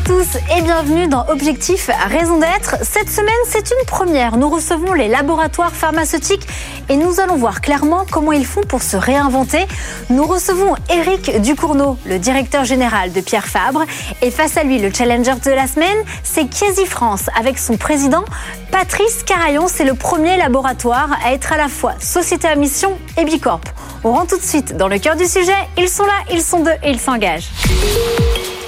À tous et bienvenue dans Objectif Raison d'être. Cette semaine, c'est une première. Nous recevons les laboratoires pharmaceutiques et nous allons voir clairement comment ils font pour se réinventer. Nous recevons Eric Ducournau, le directeur général de Pierre Fabre. Et face à lui, le challenger de la semaine, c'est Kiesi France avec son président Patrice Carayon. C'est le premier laboratoire à être à la fois société à mission et Bicorp. On rentre tout de suite dans le cœur du sujet. Ils sont là, ils sont deux et ils s'engagent.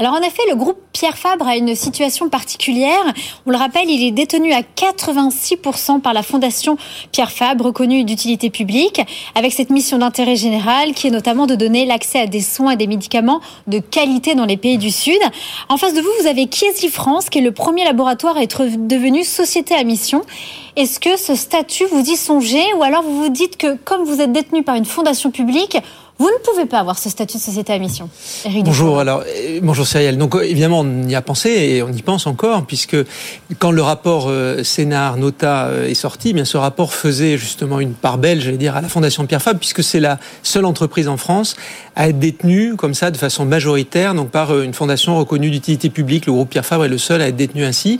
Alors en effet, le groupe Pierre Fabre a une situation particulière. On le rappelle, il est détenu à 86% par la Fondation Pierre Fabre, reconnue d'utilité publique, avec cette mission d'intérêt général qui est notamment de donner l'accès à des soins et des médicaments de qualité dans les pays du Sud. En face de vous, vous avez Kiesi France, qui est le premier laboratoire à être devenu société à mission. Est-ce que ce statut vous y songez ou alors vous vous dites que comme vous êtes détenu par une fondation publique, vous ne pouvez pas avoir ce statut de société à mission. bonjour, alors euh, bonjour Cyril. Donc euh, évidemment on y a pensé et on y pense encore puisque quand le rapport euh, Sénard Nota est sorti, eh bien ce rapport faisait justement une part belle, j'allais dire, à la Fondation Pierre Fabre puisque c'est la seule entreprise en France à être détenue comme ça de façon majoritaire, donc par une fondation reconnue d'utilité publique. Le groupe Pierre Fabre est le seul à être détenu ainsi.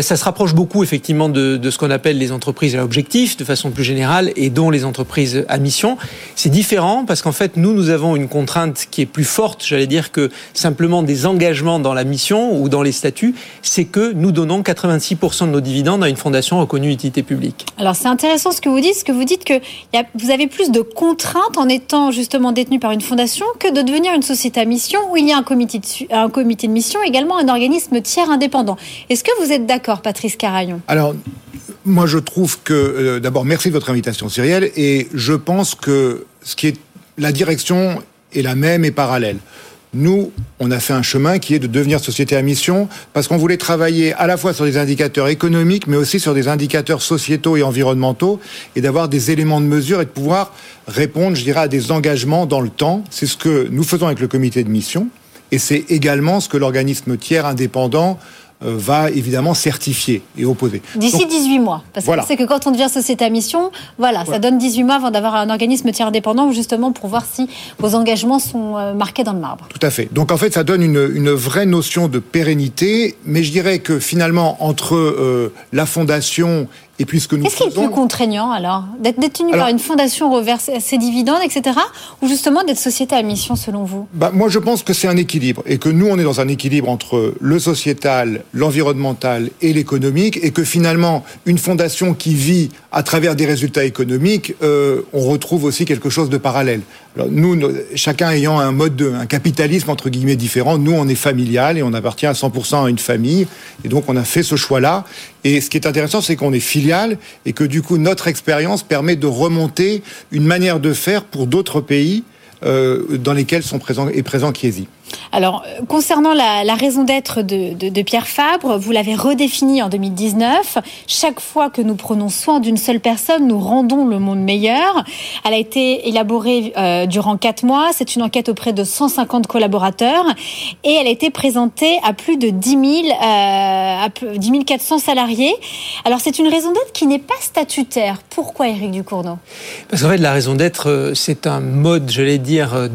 Ça se rapproche beaucoup effectivement de ce qu'on appelle les entreprises à objectif de façon plus générale et dont les entreprises à mission. C'est différent parce qu'en fait fait, nous, nous avons une contrainte qui est plus forte, j'allais dire, que simplement des engagements dans la mission ou dans les statuts, c'est que nous donnons 86% de nos dividendes à une fondation reconnue utilité publique. Alors c'est intéressant ce que vous dites, ce que vous dites que vous avez plus de contraintes en étant justement détenu par une fondation que de devenir une société à mission où il y a un comité de, un comité de mission, également un organisme tiers indépendant. Est-ce que vous êtes d'accord, Patrice Carayon? Alors, moi, je trouve que, euh, d'abord, merci de votre invitation, Cyrielle, et je pense que ce qui est la direction est la même et parallèle. Nous, on a fait un chemin qui est de devenir société à mission parce qu'on voulait travailler à la fois sur des indicateurs économiques, mais aussi sur des indicateurs sociétaux et environnementaux et d'avoir des éléments de mesure et de pouvoir répondre, je dirais, à des engagements dans le temps. C'est ce que nous faisons avec le comité de mission et c'est également ce que l'organisme tiers indépendant va évidemment certifier et opposer. D'ici 18 mois. Parce que c'est que quand on devient société à mission, voilà, ça donne 18 mois avant d'avoir un organisme tiers indépendant, justement pour voir si vos engagements sont euh, marqués dans le marbre. Tout à fait. Donc en fait, ça donne une, une vraie notion de pérennité, mais je dirais que finalement, entre euh, la fondation et puisque nous Qu'est-ce qui est le plus contraignant alors D'être détenu par une fondation reverser ses dividendes, etc. Ou justement d'être société à mission selon vous bah, Moi je pense que c'est un équilibre et que nous on est dans un équilibre entre le sociétal, l'environnemental et l'économique et que finalement une fondation qui vit à travers des résultats économiques, euh, on retrouve aussi quelque chose de parallèle. Nous, chacun ayant un mode de, un capitalisme entre guillemets différent, nous on est familial et on appartient à 100% à une famille et donc on a fait ce choix-là. Et ce qui est intéressant, c'est qu'on est filial et que du coup notre expérience permet de remonter une manière de faire pour d'autres pays euh, dans lesquels sont présents, est présent Chiesi. Alors, euh, concernant la, raison d'être de, Pierre Fabre, vous l'avez redéfinie en 2019. Chaque fois que nous prenons soin d'une seule personne, nous rendons le monde meilleur. Elle a été élaborée euh, durant quatre mois. C'est une enquête auprès de 150 collaborateurs et elle a été présentée à plus de 10 000, euh, à 10 400 salariés. Alors, c'est une raison d'être qui n'est pas statutaire. Pourquoi, Éric Ducournau? Parce qu'en fait, la raison d'être, c'est un mode, je vais dire,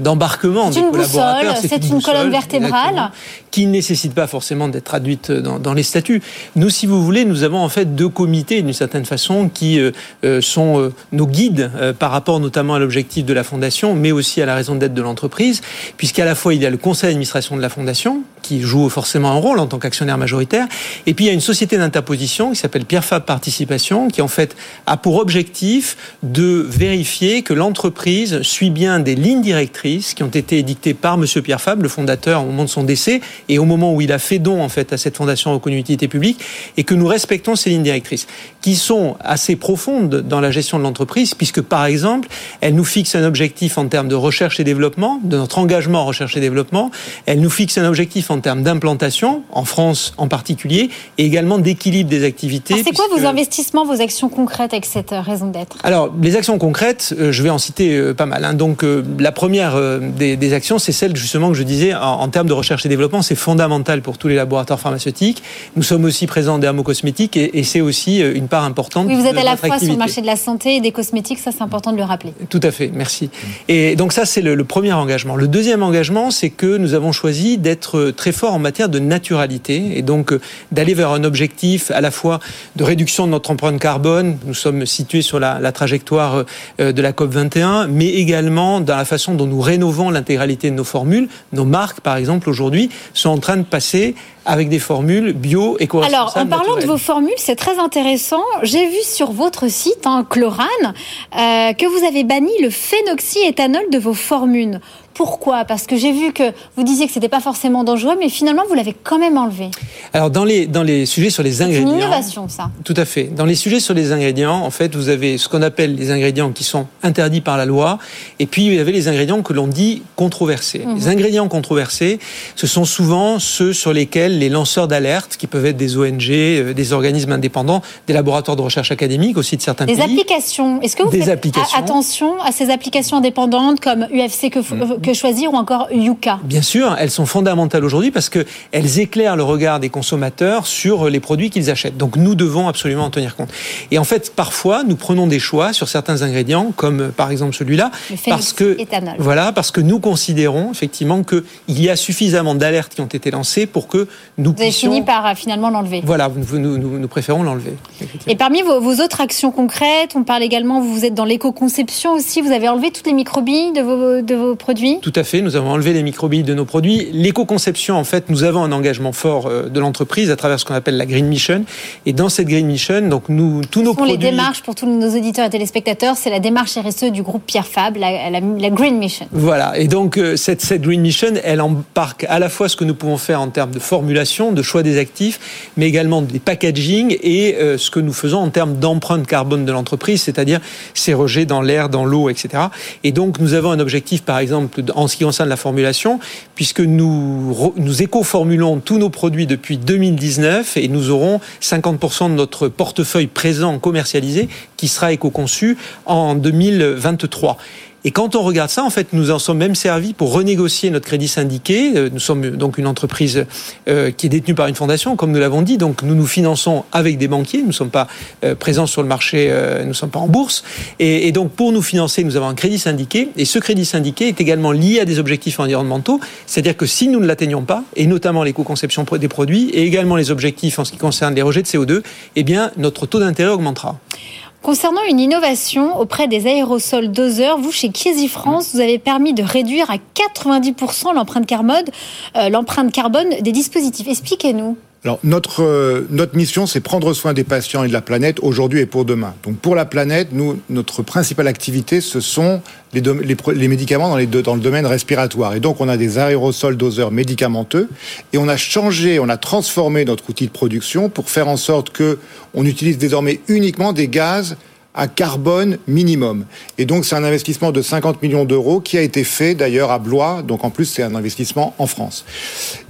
d'embarquement des collaborateurs c'est une, colonne vertébrale qui ne nécessite pas forcément d'être traduite dans, les statuts. Nous, si vous voulez, nous avons en fait deux comités d'une certaine façon qui euh, euh, sont euh, nos guides par rapport notamment à l'objectif de la fondation, mais aussi à la raison d'être de l'entreprise, puisqu'à la fois il y a le conseil d'administration de la fondation qui joue forcément un rôle en tant qu'actionnaire majoritaire, et puis il y a une société d'interposition qui s'appelle Pierre Fab Participation, qui en fait a pour objectif de vérifier que l'entreprise suit bien des lignes directrices qui ont été édictées par Monsieur Pierre Fab, le fondateur au moment de son décès, et au moment où il a fait don en fait à cette fondation reconnue d'utilité publique, et que nous respectons ces lignes directrices, qui sont assez profondes dans la gestion de l'entreprise, puisque par exemple, elle nous fixe un objectif en termes de recherche et développement, de notre engagement en recherche et développement, elle nous fixe un objectif objectifs en termes d'implantation, en France en particulier, et également d'équilibre des activités. C'est quoi vos investissements, vos actions concrètes avec cette euh, raison d'être? Alors, les actions concrètes, euh, je vais en citer euh, pas mal. Hein. Donc, la première des, actions, c'est celle justement que je disais en, termes de recherche et développement, c'est fondamental pour tous les laboratoires pharmaceutiques. Nous sommes aussi présents en dermocosmétiques et, et c'est aussi une part importante. Oui, vous êtes à la fois sur le marché de la santé et des cosmétiques, ça c'est important de le rappeler. Tout à fait, merci. Et donc ça, c'est le, le premier engagement. Le deuxième engagement, c'est que nous avons choisi d'être très fort en matière de naturalité et donc d'aller vers un objectif à la fois de réduction de notre empreinte carbone. Nous sommes situés sur la, la trajectoire euh, de la COP 21, mais également dans la façon dont nous rénovons l'intégralité de nos formules. Nos marques, par exemple, aujourd'hui, sont en train de passer avec des formules bio et Alors, en parlant de vos formules, c'est très intéressant. J'ai vu sur votre site, hein, Chlorane, euh, que vous avez banni le phénoxyéthanol de vos formules. Pourquoi? Parce que j'ai vu que vous disiez que c'était pas forcément dangereux, mais finalement vous l'avez quand même enlevé. Alors dans les dans les sujets sur les ingrédients, c'est une innovation ça. Tout à fait. Dans les sujets sur les ingrédients, en fait, vous avez ce qu'on appelle les ingrédients qui sont interdits par la loi, et puis il y avait les ingrédients que l'on dit controversés. Mhm. Les ingrédients controversés, ce sont souvent ceux sur lesquels les lanceurs d'alerte, qui peuvent être des ONG, euh, des organismes indépendants, des laboratoires de recherche académique aussi de certains pays. Des applications. Est-ce que vous faites attention à ces applications indépendantes comme UFC que, choisir ou encore Yuka Bien sûr, elles sont fondamentales aujourd'hui parce qu'elles éclairent le regard des consommateurs sur les produits qu'ils achètent. Donc nous devons absolument en tenir compte. Et en fait, parfois, nous prenons des choix sur certains ingrédients, comme par exemple celui-là, parce que voilà, parce que nous considérons effectivement qu'il y a suffisamment d'alertes qui ont été lancées pour que nous vous puissions. Vous avez fini par euh, finalement l'enlever. Voilà, nous, nous, nous préférons l'enlever. Et parmi vos, vos, autres actions concrètes, on parle également, vous êtes dans l'éco-conception aussi, vous avez enlevé toutes les microbilles de vos, de vos produits tout à fait. Nous avons enlevé les microbilles de nos produits. L'éco-conception, en fait, nous avons un engagement fort euh, de l'entreprise à travers ce qu'on appelle la Green Mission. Et dans cette Green Mission, donc nous, tous nos produits. les démarches pour tous nos auditeurs et téléspectateurs, c'est la démarche RSE du groupe Pierre Fab, la, la, Green Mission. Voilà. Et donc euh, cette, cette Green Mission, elle embarque à la fois ce que nous pouvons faire en termes de formulation, de choix des actifs, mais également des packaging et euh, ce que nous faisons en termes d'empreinte carbone de l'entreprise, c'est-à-dire ses rejets dans l'air, dans l'eau, etc. Et donc nous avons un objectif, par exemple, en ce qui concerne la formulation, puisque nous, nous éco-formulons tous nos produits depuis 2019 et nous aurons 50% de notre portefeuille présent commercialisé qui sera éco-conçu en 2023. Et quand on regarde ça, en fait, nous en sommes même servis pour renégocier notre crédit syndiqué. Euh, nous sommes donc une entreprise euh, qui est détenue par une fondation, comme nous l'avons dit. Donc nous nous finançons avec des banquiers. Nous ne sommes pas euh, présents sur le marché, nous ne sommes pas en bourse. Et, donc pour nous financer, nous avons un crédit syndiqué. Et ce crédit syndiqué est également lié à des objectifs environnementaux. C'est-à-dire que si nous ne l'atteignons pas, et notamment l'éco-conception des produits, et également les objectifs en ce qui concerne les rejets de CO2, eh bien notre taux d'intérêt augmentera. Concernant une innovation auprès des aérosols doseurs, vous, chez Kiesi France, vous avez permis de réduire à 90% l'empreinte carbone, euh, l'empreinte carbone des dispositifs. Expliquez-nous. Alors notre euh, notre mission, c'est prendre soin des patients et de la planète aujourd'hui et pour demain. Donc pour la planète, nous notre principale activité, ce sont les, les, les médicaments dans, les, dans le domaine respiratoire. Et donc on a des aérosols doseurs médicamenteux et on a changé, on a transformé notre outil de production pour faire en sorte que on utilise désormais uniquement des gaz à carbone minimum. Et donc c'est un investissement de 50 millions d'euros qui a été fait d'ailleurs à Blois. Donc en plus c'est un investissement en France.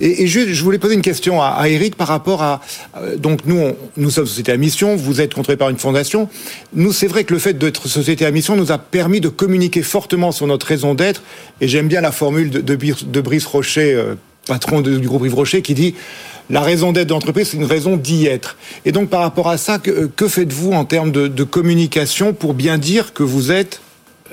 Et, et je, voulais poser une question à, à Eric par rapport à euh, donc nous nous sommes société à mission. Vous êtes contrôlé par une fondation. Nous c'est vrai que le fait d'être société à mission nous a permis de communiquer fortement sur notre raison d'être. Et j'aime bien la formule de Brice Rocher, euh, patron du groupe Yves Rocher, qui dit la raison d'être d'entreprise, c'est une raison d'y être. Et donc, par rapport à ça, que, que faites-vous en termes de communication pour bien dire que vous êtes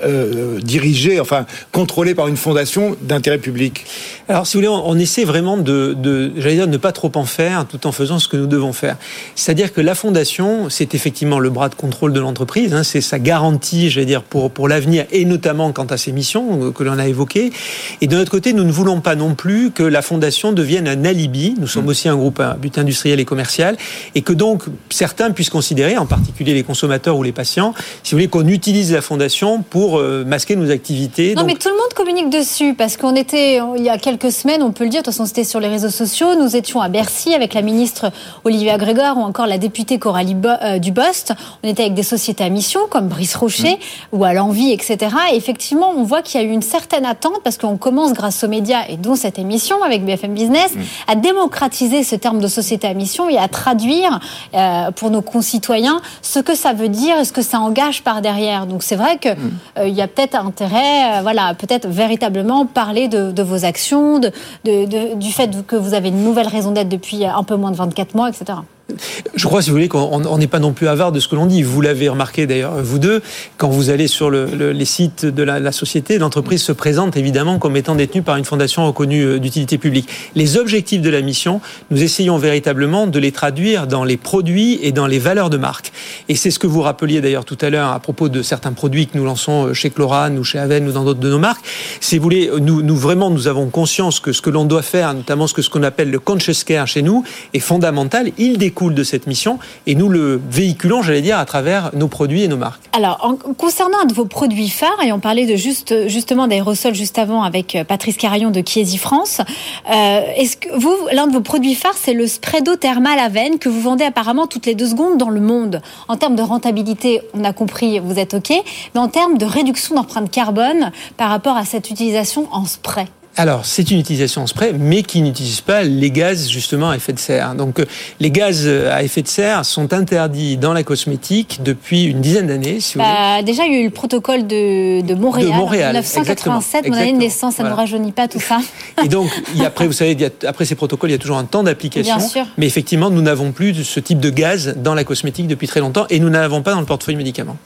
euh, dirigé, enfin contrôlé par une fondation d'intérêt public Alors, si vous voulez, on, on essaie vraiment de, de j'allais dire, ne pas trop en faire, tout en faisant ce que nous devons faire. C'est-à-dire que la fondation, c'est effectivement le bras de contrôle de l'entreprise, hein, c'est sa garantie, j'allais dire, pour pour l'avenir et notamment quant à ses missions euh, que l'on a évoquées. Et de notre côté, nous ne voulons pas non plus que la fondation devienne un alibi. Nous sommes mmh. aussi un groupe à but industriel et commercial, et que donc certains puissent considérer, en particulier les consommateurs ou les patients, si vous voulez, qu'on utilise la fondation pour pour masquer nos activités. Non, mais tout le monde communique dessus parce qu'on était, il y a quelques semaines, on peut le dire, de toute façon c'était sur les réseaux sociaux, nous étions à Bercy avec la ministre Olivia Grégoire ou encore la députée Coralie Dubost. On était avec des sociétés à mission comme Brice Rocher mmh. ou à l'Envie, etc. Et effectivement, on voit qu'il y a eu une certaine attente parce qu'on commence grâce aux médias et dont cette émission avec BFM Business mmh. à démocratiser ce terme de société à mission et à traduire euh, pour nos concitoyens ce que ça veut dire et ce que ça engage par derrière. Donc c'est vrai qu'il mmh. Euh, y a peut-être intérêt, euh, voilà, peut-être véritablement parler de, vos actions, du fait que vous avez une nouvelle raison d'être depuis un peu moins de 24 mois, etc. Je crois, si vous voulez, qu'on n'est pas non plus avare de ce que l'on dit. Vous l'avez remarqué d'ailleurs, vous deux, quand vous allez sur le, les sites de la, société, l'entreprise se présente évidemment comme étant détenue par une fondation reconnue euh, d'utilité publique. Les objectifs de la mission, nous essayons véritablement de les traduire dans les produits et dans les valeurs de marque. Et c'est ce que vous rappeliez d'ailleurs tout à l'heure à propos de certains produits que nous lançons euh, chez Chlorane ou chez Aven ou dans d'autres de nos marques. Si vous voulez, nous, nous vraiment, nous avons conscience que ce que l'on doit faire, notamment ce que ce qu'on appelle le conscious care chez nous, est fondamental. Il découle de cette mission et nous le véhiculons, j'allais dire, à travers nos produits et nos marques. Alors, concernant un de vos produits phares, et on parlait de juste, justement d'aérosols juste avant avec euh, Patrice Carillon de Chiesi France, euh, est-ce que vous, l'un de vos produits phares, c'est le spray d'eau thermale à veine que vous vendez apparemment toutes les deux secondes dans le monde. En termes de rentabilité, on a compris, vous êtes OK, mais en termes de réduction d'empreinte carbone par rapport à cette utilisation en spray alors, c'est une utilisation en spray, mais qui n'utilise pas les gaz justement à effet de serre. Donc, euh, les gaz euh, à effet de serre sont interdits dans la cosmétique depuis une dizaine d'années. Si bah, déjà, il y a eu le protocole de, de Montréal, de Montréal 1987, mon année de naissance, ça ne rajeunit pas tout ça. Et donc, après, vous savez, après ces protocoles, il y a toujours un temps d'application. Bien sûr. Mais effectivement, nous n'avons plus ce type de gaz dans la cosmétique depuis très longtemps, et nous n'avons pas dans le portefeuille médicaments.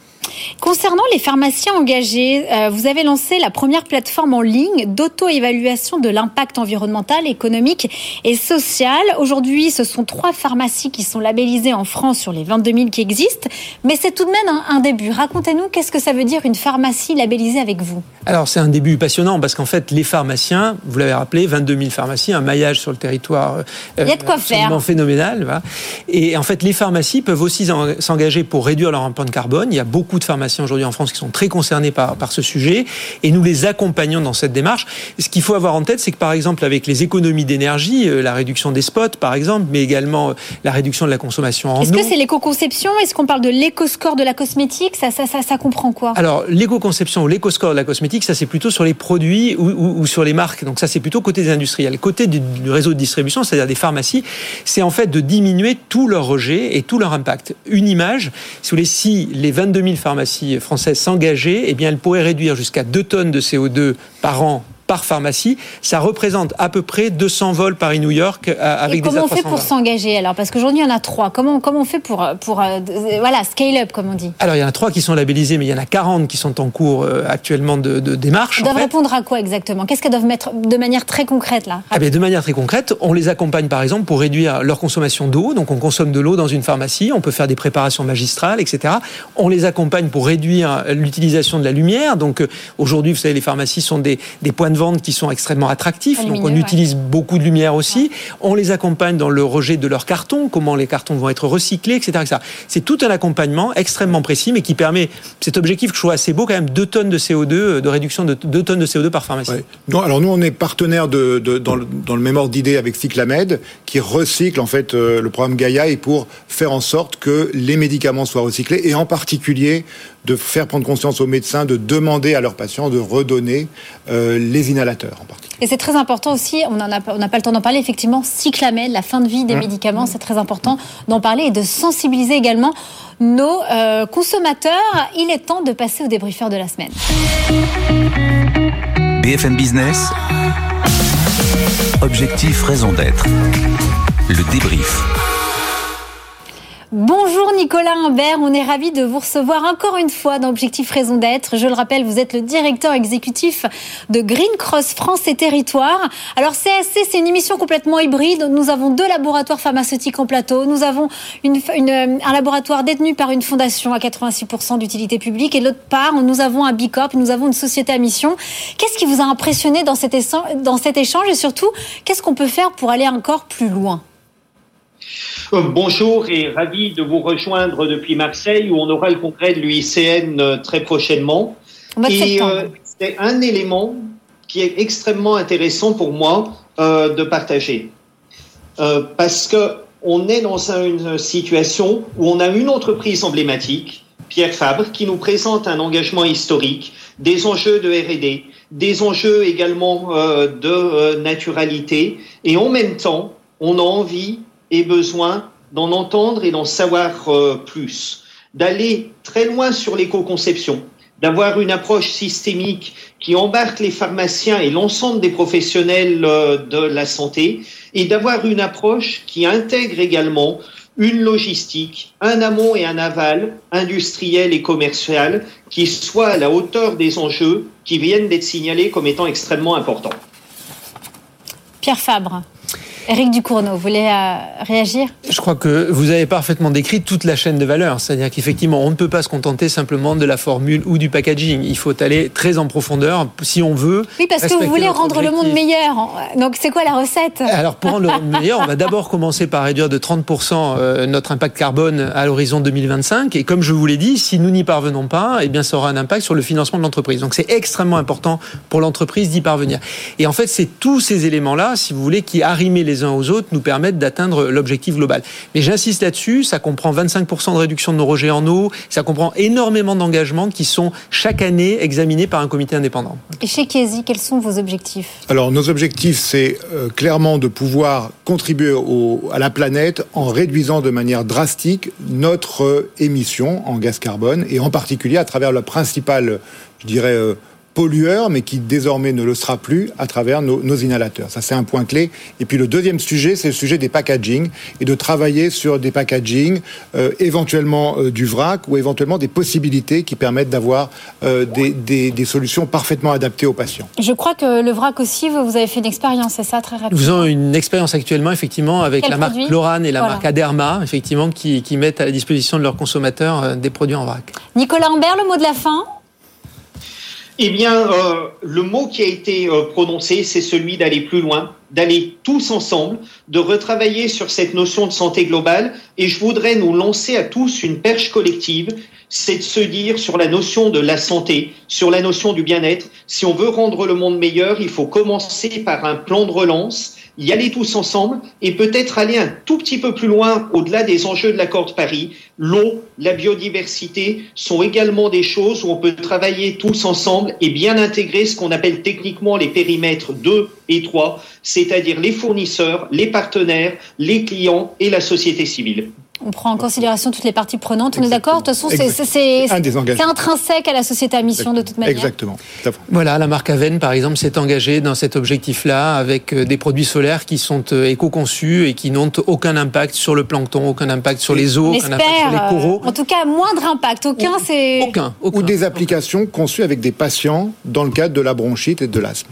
Concernant les pharmaciens engagés, euh, vous avez lancé la première plateforme en ligne d'auto-évaluation de l'impact environnemental, économique et social. Aujourd'hui, ce sont trois pharmacies qui sont labellisées en France sur les 22 000 qui existent, mais c'est tout de même un, début. Racontez-nous, qu'est-ce que ça veut dire une pharmacie labellisée avec vous? Alors, c'est un début passionnant parce qu'en fait, les pharmaciens, vous l'avez rappelé, 22 000 pharmacies, un maillage sur le territoire euh, Il y a de quoi faire. phénoménal. Et en fait, les pharmacies peuvent aussi s'engager pour réduire leur empreinte carbone. Il y a beaucoup de pharmaciens aujourd'hui en France qui sont très concernés par, par ce sujet et nous les accompagnons dans cette démarche. Ce qu'il faut avoir en tête, c'est que par exemple avec les économies d'énergie, euh, la réduction des spots par exemple, mais également euh, la réduction de la consommation en Est-ce que c'est l'éco-conception? Est-ce qu'on parle de l'éco-score de la cosmétique? Ça, ça, ça, ça, comprend quoi? Alors l'éco-conception ou l'éco-score de la cosmétique, ça c'est plutôt sur les produits ou, ou, sur les marques. Donc ça c'est plutôt côté des industriels. Côté du, du réseau de distribution, c'est-à-dire des pharmacies, c'est en fait de diminuer tout leur rejet et tout leur impact. Une image, si vous voulez, si les 22 000 pharmacies françaises s'engageaient, eh bien, elles pourraient réduire jusqu'à 2 tonnes de CO2 par an par pharmacie. Ça représente à peu près 200 vols Paris-New York euh, avec Et comment on fait pour s'engager alors? Parce qu'aujourd'hui, il y en a trois. Comment, comment on fait pour, pour euh, voilà, scale up, comme on dit? Alors, il y en a trois qui sont labellisés, mais il y en a 40 qui sont en cours euh, actuellement de, de démarche. Ils doivent répondre à quoi exactement? Qu'est-ce qu'elles doivent mettre de manière très concrète là? Ah bien, De manière très concrète, on les accompagne par exemple pour réduire leur consommation d'eau. Donc, on consomme de l'eau dans une pharmacie, on peut faire des préparations magistrales, etc. On les accompagne pour réduire l'utilisation de la lumière. Donc, aujourd'hui, vous savez, les pharmacies sont des, des points de vente qui sont extrêmement attractifs. donc on utilise beaucoup de lumière aussi. On les accompagne dans le rejet de leurs cartons, comment les cartons vont être recyclés, etc. C'est tout un accompagnement extrêmement précis, mais qui permet cet objectif que je trouve assez beau quand même, 2 tonnes de CO2, euh, de réduction de 2 tonnes de CO2 par pharmacie. Non, alors nous on est partenaire de, dans, le, dans, le, même ordre d'idée avec Cyclamed, qui recycle en fait euh, le programme Gaia et pour faire en sorte que les médicaments soient recyclés et en particulier de faire prendre conscience aux médecins de demander à leurs patients de redonner euh, les inhalateurs en particulier. Et c'est très important aussi, on n'a pas le temps d'en parler, effectivement, cyclamène, la fin de vie des mmh. médicaments, c'est très important d'en parler et de sensibiliser également nos euh, consommateurs. Il est temps de passer au débriefeur de la semaine. BFM Business, objectif, raison d'être. Le débrief. Bonjour Nicolas Imbert, on est ravi de vous recevoir encore une fois dans Objectif Raison d'être. Je le rappelle, vous êtes le directeur exécutif de Green Cross France et Territoires. Alors CSC, c'est une émission complètement hybride. Nous avons deux laboratoires pharmaceutiques en plateau. Nous avons une, un laboratoire détenu par une fondation à 86% d'utilité publique et de l'autre part, nous avons un Bicorp, nous avons une société à mission. Qu'est-ce qui vous a impressionné dans cet, échange et surtout, qu'est-ce qu'on peut faire pour aller encore plus loin? euh, bonjour et ravi de vous rejoindre depuis Marseille où on aura le congrès de l'UICN euh, très prochainement. Et c'est un élément qui est extrêmement intéressant pour moi de partager. parce que on est dans une situation où on a une entreprise emblématique, Pierre Fabre, qui nous présente un engagement historique, des enjeux de R&D, des enjeux également euh, de euh, naturalité, et en même temps, on a envie et besoin d'en entendre et d'en savoir euh, plus, d'aller très loin sur l'éco-conception, d'avoir une approche systémique qui embarque les pharmaciens et l'ensemble des professionnels de la santé, et d'avoir une approche qui intègre également une logistique, un amont et un aval industriel et commercial qui soit à la hauteur des enjeux qui viennent d'être signalés comme étant extrêmement importants. Pierre Fabre. Éric Ducournau, vous voulez euh, réagir? Je crois que vous avez parfaitement décrit toute la chaîne de valeur. C'est-à-dire qu'effectivement, on ne peut pas se contenter simplement de la formule ou du packaging. Il faut aller très en profondeur si on veut. Oui, parce que vous voulez rendre le monde meilleur. Donc, c'est quoi la recette? Alors, pour rendre le monde meilleur, on va d'abord commencer par réduire de 30% euh, notre impact carbone à l'horizon 2025. Et comme je vous l'ai dit, si nous n'y parvenons pas, eh bien, ça aura un impact sur le financement de l'entreprise. Donc, c'est extrêmement important pour l'entreprise d'y parvenir. Et en fait, c'est tous ces éléments-là, si vous voulez, qui arriment les uns aux autres nous permettent d'atteindre l'objectif global. Mais j'insiste là-dessus, ça comprend 25% de réduction de nos rejets en eau, ça comprend énormément d'engagements qui sont chaque année examinés par un comité indépendant. Et chez Kiesi, quels sont vos objectifs? Alors nos objectifs, c'est euh, clairement de pouvoir contribuer à la planète en réduisant de manière drastique notre euh, émission en gaz carbone et en particulier à travers le principal, je dirais, euh, pollueur, mais qui désormais ne le sera plus à travers nos, inhalateurs. Ça, c'est un point clé. Et puis le deuxième sujet, c'est le sujet des packaging et de travailler sur des packaging, euh, éventuellement euh, du vrac ou éventuellement des possibilités qui permettent d'avoir euh, des, des, solutions parfaitement adaptées aux patients. Je crois que le vrac aussi, vous avez fait une expérience, c'est ça, très rapidement Nous avons une expérience actuellement, effectivement, avec la marque Lorane et la marque Aderma, effectivement, qui, qui mettent à la disposition de leurs consommateurs des produits en vrac. Nicolas Ambert, le mot de la fin eh bien, euh, le mot qui a été euh, prononcé, c'est celui d'aller plus loin, d'aller tous ensemble, de retravailler sur cette notion de santé globale. Et je voudrais nous lancer à tous une perche collective, c'est de se dire sur la notion de la santé, sur la notion du bien-être. Si on veut rendre le monde meilleur, il faut commencer par un plan de relance y aller tous ensemble et peut-être aller un tout petit peu plus loin au-delà des enjeux de l'accord de Paris. L'eau, la biodiversité sont également des choses où on peut travailler tous ensemble et bien intégrer ce qu'on appelle techniquement les périmètres 2 et 3, c'est-à-dire les fournisseurs, les partenaires, les clients et la société civile. On prend en considération toutes les parties prenantes. On est d'accord De toute façon, c'est intrinsèque à la société à mission de toute manière. Exactement. Voilà, la marque Aven, par exemple, s'est engagée dans cet objectif-là avec euh, des produits solaires qui sont euh, éco-conçus et qui n'ont aucun impact sur le plancton, aucun impact sur les eaux, aucun impact sur les coraux. En tout cas, moindre impact. Aucun, c'est... Aucun, aucun. Ou des applications conçues avec des patients dans le cadre de la bronchite et de l'asthme.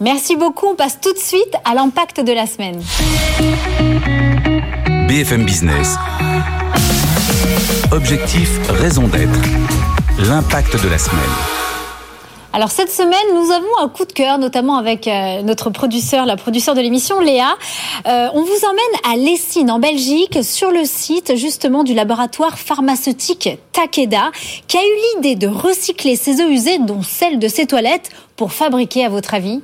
Merci beaucoup. On passe tout de suite à l'impact de la semaine. BFM Business. Objectif, raison d'être. L'impact de la semaine. Alors cette semaine, nous avons un coup de cœur, notamment avec euh, notre producteur, la producteur de l'émission, Léa. Euh, on vous emmène à Lessine, en Belgique, sur le site justement du laboratoire pharmaceutique Takeda, qui a eu l'idée de recycler ses eaux usées, dont celles de ses toilettes, pour fabriquer, à votre avis,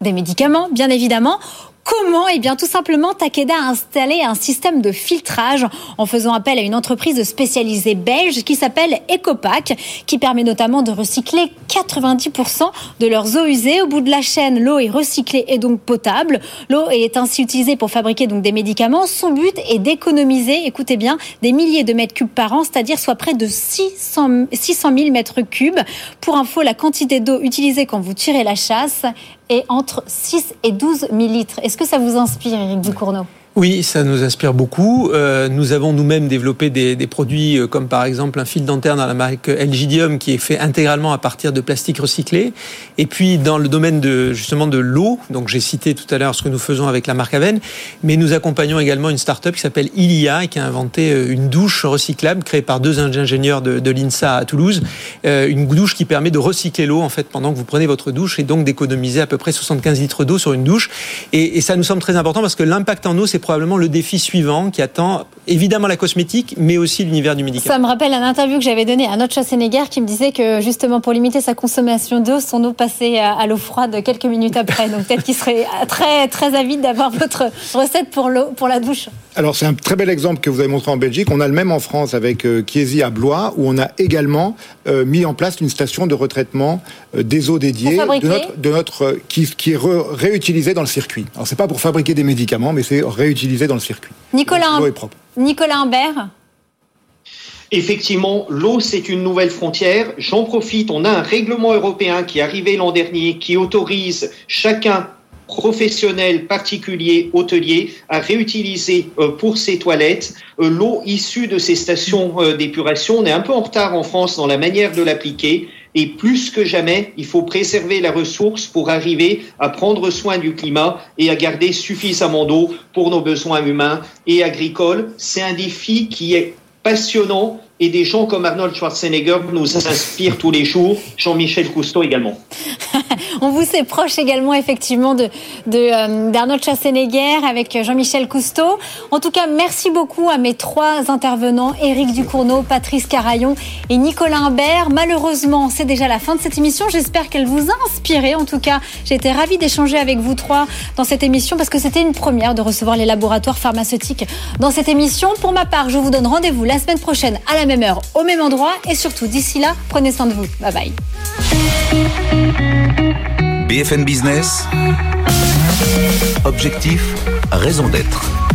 des médicaments, bien évidemment, Comment Eh bien, tout simplement, Takeda a installé un système de filtrage en faisant appel à une entreprise spécialisée belge qui s'appelle Ecopac, qui permet notamment de recycler 90% de leurs eaux usées. Au bout de la chaîne, l'eau est recyclée et donc potable. L'eau est ainsi utilisée pour fabriquer donc des médicaments. Son but est d'économiser, écoutez bien, des milliers de mètres cubes par an, c'est-à-dire soit près de 600, 600 000 mètres cubes. Pour info, la quantité d'eau utilisée quand vous tirez la chasse est entre 6 et 12 millilitres. Est-ce que ça vous inspire, Eric Ducournau? Oui, ça nous inspire beaucoup. Euh, nous avons nous-mêmes développé des, produits euh, comme par exemple un fil dentaire dans la marque Elgidium qui est fait intégralement à partir de plastique recyclé. Et puis dans le domaine de justement de l'eau, donc j'ai cité tout à l'heure ce que nous faisons avec la marque Aven, mais nous accompagnons également une start-up qui s'appelle Ilia et qui a inventé euh, une douche recyclable créée par deux ingénieurs de, l'INSA à Toulouse, une douche qui permet de recycler l'eau en fait pendant que vous prenez votre douche et donc d'économiser à peu près 75 litres d'eau sur une douche. Et ça nous semble très important parce que l'impact en eau c'est probablement le défi suivant qui attend évidemment la cosmétique, mais aussi l'univers du médicament. Ça me rappelle un interview que j'avais donné à notre Schwarzenegger qui me disait que justement pour limiter sa consommation d'eau, son eau passait à l'eau froide quelques minutes après. Donc peut-être qu'il serait très très avide d'avoir votre recette pour l'eau pour la douche. Alors c'est un très bel exemple que vous avez montré en Belgique. On a le même en France avec euh, Chiesi à Blois, où on a également euh, mis en place une station de retraitement euh, des eaux dédiées de notre, de notre qui, qui, est réutilisée dans le circuit. Alors c'est pas pour fabriquer des médicaments, mais c'est réutilisé dans le circuit. Nicolas, est propre. Nicolas Imbert Effectivement, l'eau, c'est une nouvelle frontière. J'en profite, on a un règlement européen qui est arrivé l'an dernier qui autorise chacun professionnel, particulier, hôtelier, à réutiliser euh, pour ses toilettes euh, l'eau issue de ces stations euh, d'épuration. On est un peu en retard en France dans la manière de l'appliquer. Et plus que jamais, il faut préserver la ressource pour arriver à prendre soin du climat et à garder suffisamment d'eau pour nos besoins humains et agricoles. C'est un défi qui est passionnant et des gens comme Arnold Schwarzenegger nous inspirent tous les jours, Jean-Michel Cousteau également. On vous est proche également effectivement de, euh, d'Arnold Schwarzenegger avec Jean-Michel Cousteau. En tout cas, merci beaucoup à mes trois intervenants, Éric Ducourneau, Patrice Carayon et Nicolas Imbert. Malheureusement, c'est déjà la fin de cette émission. J'espère qu'elle vous a inspiré. En tout cas, j'ai été ravie d'échanger avec vous trois dans cette émission parce que c'était une première de recevoir les laboratoires pharmaceutiques dans cette émission. Pour ma part, je vous donne rendez-vous la semaine prochaine à la même heure, au même endroit. Et surtout, d'ici là, prenez soin de vous. Bye bye. BFM Business. Objectif, raison d'être.